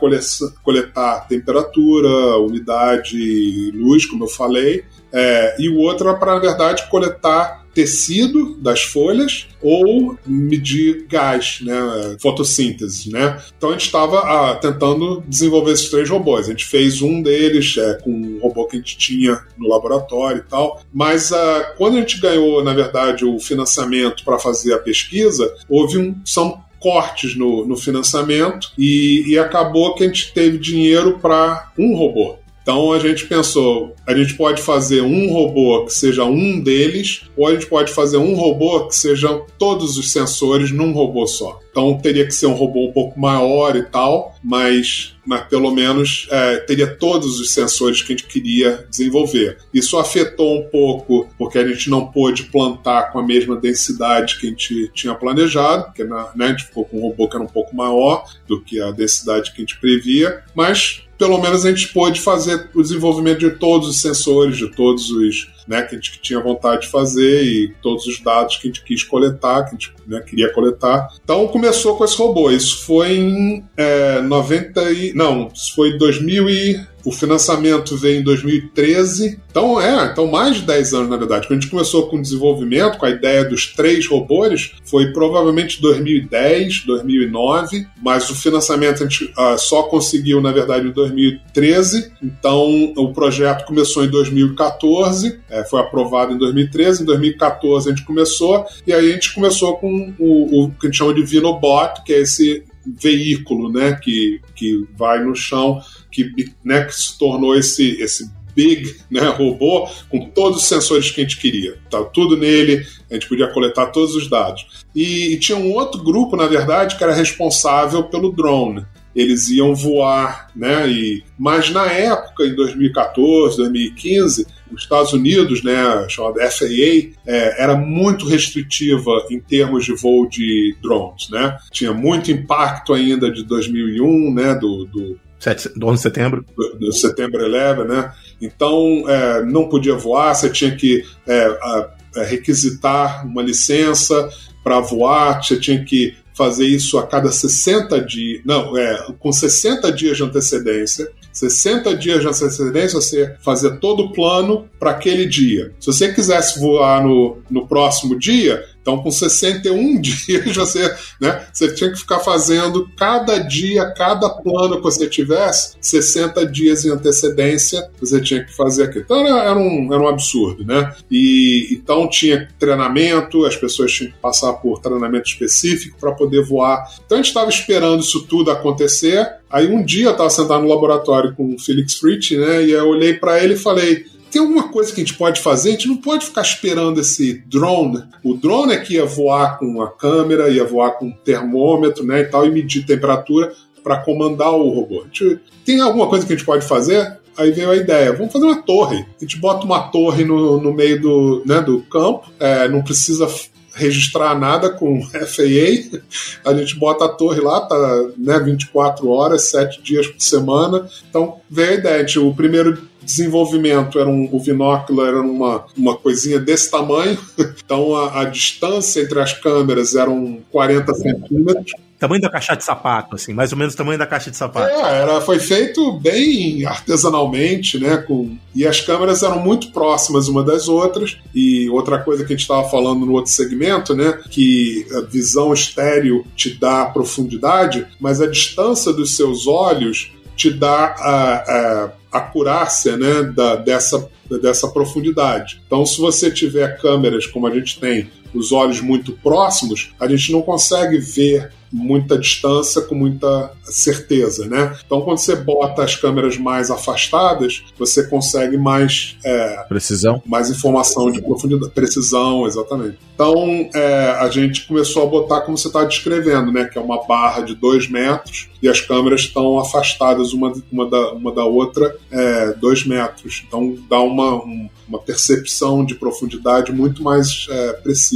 coletar temperatura, umidade, luz, como eu falei, é, e o outro era para, na verdade, coletar tecido das folhas ou medir gás, né, fotossíntese, né? Então a gente estava ah, tentando desenvolver esses três robôs. A gente fez um deles é, com um robô que a gente tinha no laboratório e tal, mas ah, quando a gente ganhou, na verdade, o financiamento para fazer a pesquisa, houve um são cortes no, no financiamento e, e acabou que a gente teve dinheiro para um robô. Então a gente pensou, a gente pode fazer um robô que seja um deles, ou a gente pode fazer um robô que sejam todos os sensores num robô só. Então teria que ser um robô um pouco maior e tal, mas, mas pelo menos é, teria todos os sensores que a gente queria desenvolver. Isso afetou um pouco porque a gente não pôde plantar com a mesma densidade que a gente tinha planejado, porque né, a gente ficou com um robô que era um pouco maior do que a densidade que a gente previa, mas pelo menos a gente pôde fazer o desenvolvimento de todos os sensores, de todos os né, que a gente tinha vontade de fazer e todos os dados que a gente quis coletar, que a gente né, queria coletar. Então começou com esse robô. Isso foi em é, 90 e... Não, isso foi 2000 e o financiamento veio em 2013. Então, é, então mais de 10 anos, na verdade. Quando a gente começou com o desenvolvimento, com a ideia dos três robôs, foi provavelmente 2010, 2009, mas o financiamento a gente uh, só conseguiu, na verdade, em 2013. Então, o projeto começou em 2014, é, foi aprovado em 2013. Em 2014 a gente começou, e aí a gente começou com o, o que a gente chama de Vinobot, que é esse veículo né, que, que vai no chão que, né, que se tornou esse, esse big né, robô com todos os sensores que a gente queria. Tá tudo nele, a gente podia coletar todos os dados. E, e, tinha um outro grupo, na verdade, que era responsável pelo drone. Eles iam voar, né? E, mas na época, em 2014, 2015, os Estados Unidos, né, chamada FAA, é, era muito restritiva em termos de voo de drones, né? Tinha muito impacto ainda de 2001, né, do, do 7, 11 de setembro. Do, do setembro 11, né? Então, é, não podia voar, você tinha que é, a, a é, requisitar uma licença para voar, você tinha que fazer isso a cada 60 dias, não, é, com 60 dias de antecedência. 60 dias de antecedência, você fazer todo o plano para aquele dia. Se você quisesse voar no, no próximo dia, então, com 61 dias, você, né, você tinha que ficar fazendo cada dia, cada plano que você tivesse, 60 dias em antecedência, você tinha que fazer aquilo. Então, era, era, um, era um absurdo, né? E então tinha treinamento, as pessoas tinham que passar por treinamento específico para poder voar. Então, a gente estava esperando isso tudo acontecer. Aí, um dia, eu estava sentado no laboratório com o Felix Fritz, né, e eu olhei para ele e falei tem alguma coisa que a gente pode fazer? A gente não pode ficar esperando esse drone. O drone é que ia voar com a câmera, ia voar com um termômetro, né, e tal, e medir temperatura para comandar o robô. Gente, tem alguma coisa que a gente pode fazer? Aí veio a ideia, vamos fazer uma torre. A gente bota uma torre no, no meio do, né, do campo, é, não precisa registrar nada com FAA, a gente bota a torre lá, tá né, 24 horas, 7 dias por semana. Então veio a ideia, gente, o primeiro desenvolvimento era um, o binóculo era uma, uma coisinha desse tamanho, então a, a distância entre as câmeras eram 40 centímetros. Tamanho da caixa de sapato, assim, mais ou menos o tamanho da caixa de sapato. É, era, foi feito bem artesanalmente, né? Com, e as câmeras eram muito próximas uma das outras. E outra coisa que a gente estava falando no outro segmento, né? Que a visão estéreo te dá profundidade, mas a distância dos seus olhos te dá a, a, acurácia né, da, dessa, dessa profundidade. Então, se você tiver câmeras como a gente tem, os olhos muito próximos, a gente não consegue ver muita distância com muita certeza, né? Então, quando você bota as câmeras mais afastadas, você consegue mais é, precisão, mais informação de profundidade, precisão, exatamente. Então, é, a gente começou a botar como você está descrevendo, né? Que é uma barra de dois metros e as câmeras estão afastadas uma, uma, da, uma da outra é, dois metros. Então, dá uma, um, uma percepção de profundidade muito mais é,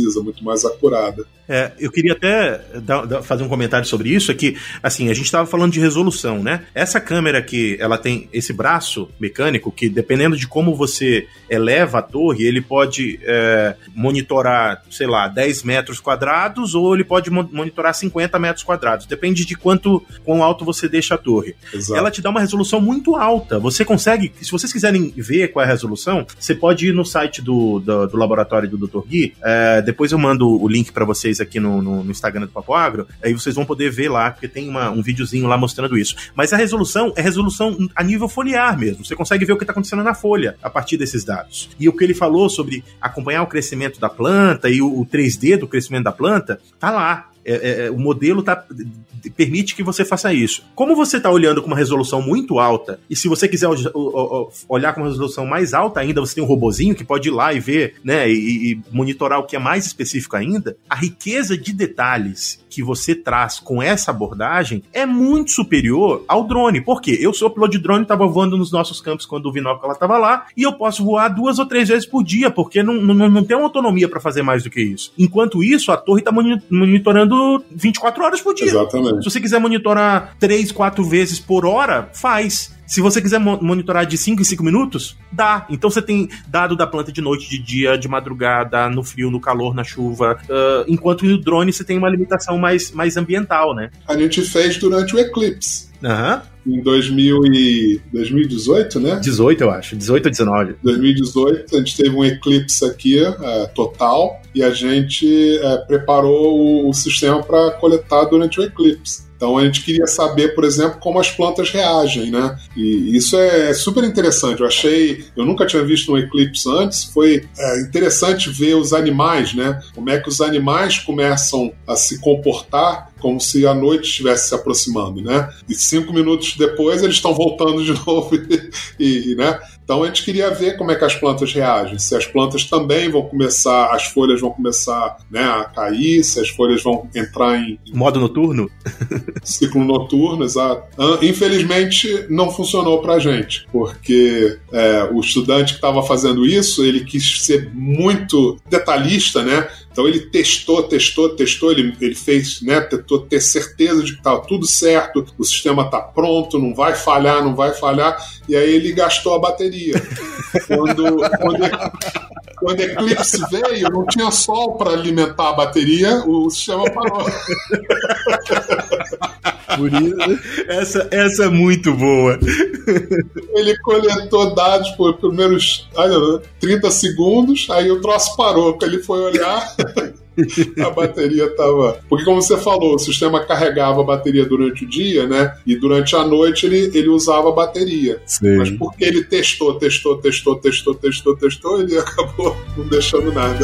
precisa, muito mais acurada. É, eu queria até dar, dar, fazer um comentário sobre isso, é que, assim, a gente estava falando de resolução, né? Essa câmera que ela tem esse braço mecânico que, dependendo de como você eleva a torre, ele pode é, monitorar, sei lá, 10 metros quadrados ou ele pode monitorar 50 metros quadrados. Depende de quanto quão alto você deixa a torre. Exato. Ela te dá uma resolução muito alta. Você consegue, se vocês quiserem ver qual é a resolução, você pode ir no site do, do, do laboratório do Dr. Gui. É, depois eu mando o link para vocês aqui no, no, no, Instagram do Papo Agro, aí vocês vão poder ver lá, porque tem uma, um videozinho lá mostrando isso. Mas a resolução é resolução a nível foliar mesmo. Você consegue ver o que está acontecendo na folha a partir desses dados. E o que ele falou sobre acompanhar o crescimento da planta e o, o 3D do crescimento da planta, tá lá. É, é, é, o modelo tá, permite que você faça isso. Como você está olhando com uma resolução muito alta, e se você quiser olhar com uma resolução mais alta ainda, você tem um robozinho que pode ir lá e ver, né, e, e monitorar o que é mais específico ainda, a riqueza de detalhes que você traz com essa abordagem é muito superior ao drone. Por quê? Eu sou piloto de drone, estava voando nos nossos campos quando o Vinóculo estava lá, e eu posso voar duas ou três vezes por dia, porque não, não, não tem uma autonomia para fazer mais do que isso. Enquanto isso, a torre está monitorando 24 horas por dia. Exatamente. Se você quiser monitorar três, quatro vezes por hora, faz. Se você quiser monitorar de 5 em 5 minutos, dá. Então você tem dado da planta de noite, de dia, de madrugada, no frio, no calor, na chuva. Uh, enquanto no drone você tem uma limitação mais, mais ambiental, né? A gente fez durante o eclipse. Aham. Uhum. Em 2000 e 2018, né? 18, eu acho. 18 ou 19. 2018, a gente teve um eclipse aqui é, total e a gente é, preparou o, o sistema para coletar durante o eclipse. Então a gente queria saber, por exemplo, como as plantas reagem, né? E isso é super interessante. Eu achei, eu nunca tinha visto um eclipse antes. Foi é, interessante ver os animais, né? Como é que os animais começam a se comportar como se a noite estivesse se aproximando, né? E cinco minutos depois eles estão voltando de novo e, e, né? Então a gente queria ver como é que as plantas reagem, se as plantas também vão começar, as folhas vão começar né, a cair, se as folhas vão entrar em. Modo noturno? Ciclo noturno, exato. Infelizmente não funcionou pra gente, porque é, o estudante que estava fazendo isso, ele quis ser muito detalhista, né? Então ele testou, testou, testou, ele, ele fez, né, tentou ter certeza de que estava tudo certo, o sistema está pronto, não vai falhar, não vai falhar, e aí ele gastou a bateria. quando, quando, quando Eclipse veio, não tinha sol para alimentar a bateria, o sistema parou. Por isso, essa, essa é muito boa. Ele coletou dados por primeiros olha, 30 segundos, aí o troço parou. Ele foi olhar, a bateria estava. Porque, como você falou, o sistema carregava a bateria durante o dia, né? E durante a noite ele, ele usava a bateria. Sim. Mas porque ele testou, testou, testou, testou, testou, testou, ele acabou não deixando nada.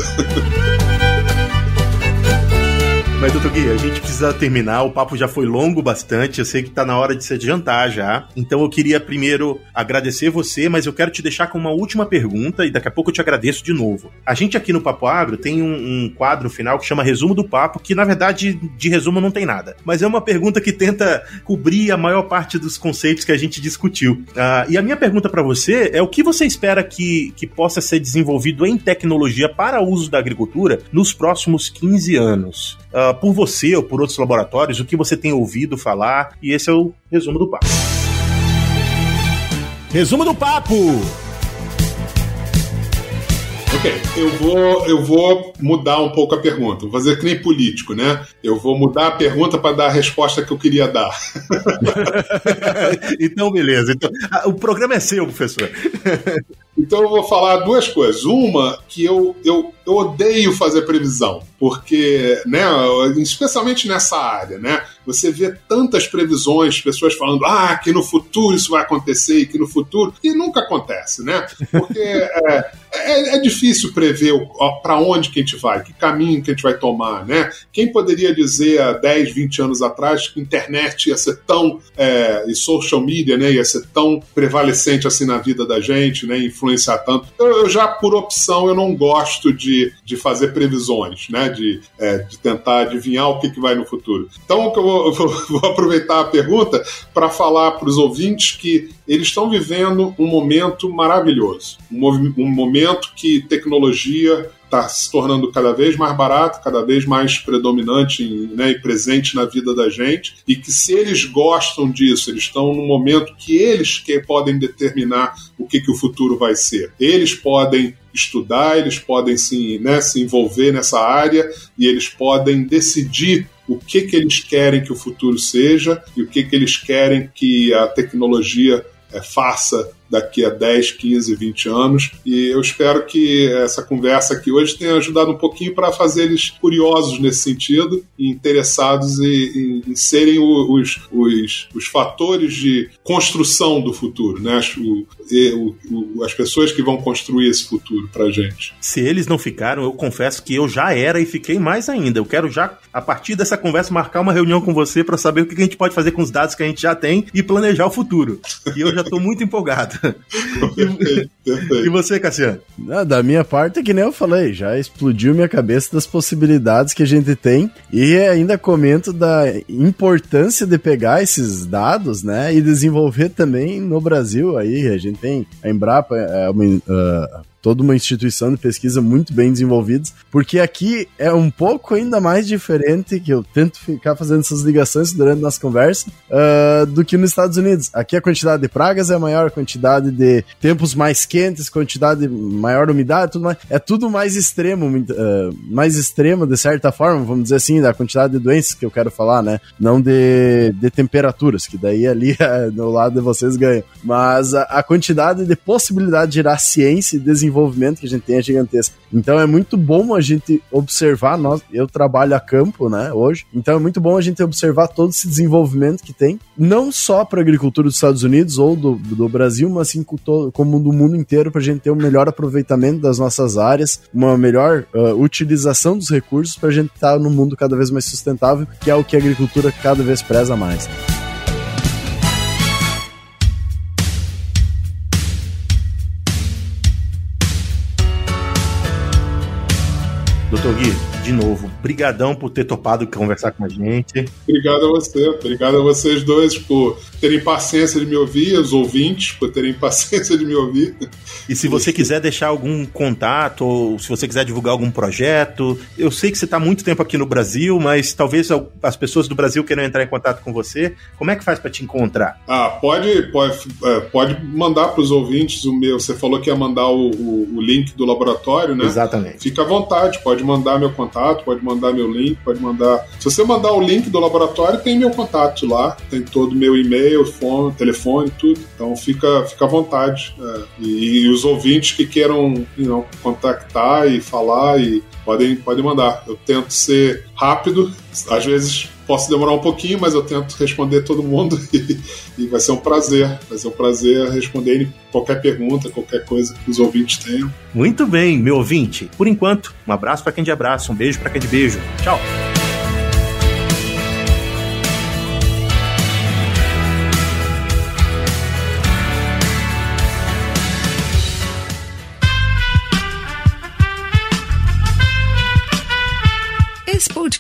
Mas, doutor Gui, a gente precisa terminar. O papo já foi longo bastante. Eu sei que tá na hora de se adiantar já. Então eu queria primeiro agradecer você, mas eu quero te deixar com uma última pergunta e daqui a pouco eu te agradeço de novo. A gente aqui no Papo Agro tem um, um quadro final que chama Resumo do Papo, que na verdade de resumo não tem nada. Mas é uma pergunta que tenta cobrir a maior parte dos conceitos que a gente discutiu. Uh, e a minha pergunta para você é o que você espera que, que possa ser desenvolvido em tecnologia para uso da agricultura nos próximos 15 anos? Uh, por você ou por outros laboratórios, o que você tem ouvido falar, e esse é o resumo do papo. Resumo do papo. Ok, eu vou, eu vou mudar um pouco a pergunta. Vou fazer que nem político, né? Eu vou mudar a pergunta para dar a resposta que eu queria dar. então, beleza. Então, o programa é seu, professor. Então eu vou falar duas coisas. Uma, que eu, eu, eu odeio fazer previsão, porque, né, especialmente nessa área, né? Você vê tantas previsões, pessoas falando, ah, que no futuro isso vai acontecer e que no futuro. E nunca acontece, né? Porque é, é, é difícil prever para onde que a gente vai, que caminho que a gente vai tomar, né? Quem poderia dizer há 10, 20 anos atrás que internet ia ser tão. É, e social media, né? Ia ser tão prevalecente assim na vida da gente, né? Influenciar tanto. Eu, eu já, por opção, eu não gosto de, de fazer previsões, né? De, é, de tentar adivinhar o que, que vai no futuro. Então, o que eu vou vou, aproveitar a pergunta para falar para os ouvintes que eles estão vivendo um momento maravilhoso. Um, um momento que tecnologia está se tornando cada vez mais barato, cada vez mais predominante né, e presente na vida da gente, e que se eles gostam disso, eles estão no momento que eles que podem determinar o que, que o futuro vai ser. Eles podem estudar, eles podem se, né, se envolver nessa área e eles podem decidir o que, que eles querem que o futuro seja e o que, que eles querem que a tecnologia é, faça daqui a 10, 15, 20 anos. E eu espero que essa conversa aqui hoje tenha ajudado um pouquinho para fazer eles curiosos nesse sentido e interessados em, em, em serem os, os, os, fatores de construção do futuro, né? As, o, o, as pessoas que vão construir esse futuro para gente. Se eles não ficaram, eu confesso que eu já era e fiquei mais ainda. Eu quero já, a partir dessa conversa, marcar uma reunião com você para saber o que a gente pode fazer com os dados que a gente já tem e planejar o futuro. E eu já estou muito empolgado e, você, Cassiano? da minha parte, é que nem eu falei, já explodiu minha cabeça das possibilidades que a gente tem e ainda comento da importância de pegar esses dados, né, e desenvolver também no Brasil. Aí a gente tem a Embrapa, é uma, uh, toda uma instituição de pesquisa muito bem desenvolvidos, porque aqui é um pouco ainda mais diferente, que eu tento ficar fazendo essas ligações durante nossa conversa, uh, do que nos Estados Unidos. Aqui a quantidade de pragas é maior, a quantidade de tempos mais quentes, quantidade maior umidade, tudo mais, é tudo mais extremo, uh, mais extremo de certa forma, vamos dizer assim, da quantidade de doenças que eu quero falar, né? Não de, de temperaturas, que daí ali no lado de vocês ganham. Mas a, a quantidade de possibilidade de gerar ciência e desenvolvimento desenvolvimento que a gente tem é gigantesco. Então é muito bom a gente observar, nós, eu trabalho a campo, né, hoje, então é muito bom a gente observar todo esse desenvolvimento que tem, não só para a agricultura dos Estados Unidos ou do, do Brasil, mas assim como do mundo inteiro, para a gente ter um melhor aproveitamento das nossas áreas, uma melhor uh, utilização dos recursos para a gente estar tá num mundo cada vez mais sustentável, que é o que a agricultura cada vez preza mais. Doutor Gui, de novo, brigadão por ter topado conversar com a gente. Obrigado a você, obrigado a vocês dois por terem paciência de me ouvir, os ouvintes por terem paciência de me ouvir. E se você quiser deixar algum contato, ou se você quiser divulgar algum projeto, eu sei que você está muito tempo aqui no Brasil, mas talvez as pessoas do Brasil queiram entrar em contato com você. Como é que faz para te encontrar? Ah, pode, pode, é, pode mandar para os ouvintes o meu. Você falou que ia mandar o, o, o link do laboratório, né? Exatamente. Fica à vontade, pode mandar meu contato, pode mandar meu link, pode mandar. Se você mandar o link do laboratório, tem meu contato lá, tem todo meu e-mail, fone, telefone, tudo. Então fica, fica à vontade. É. E, e, os ouvintes que queiram you know, contactar e falar e podem, podem mandar. Eu tento ser rápido, às vezes posso demorar um pouquinho, mas eu tento responder todo mundo e, e, vai ser um prazer. Vai ser um prazer responder qualquer pergunta, qualquer coisa que os ouvintes tenham. Muito bem, meu ouvinte. Por enquanto, um abraço para quem de abraço, um beijo para quem de beijo. Tchau.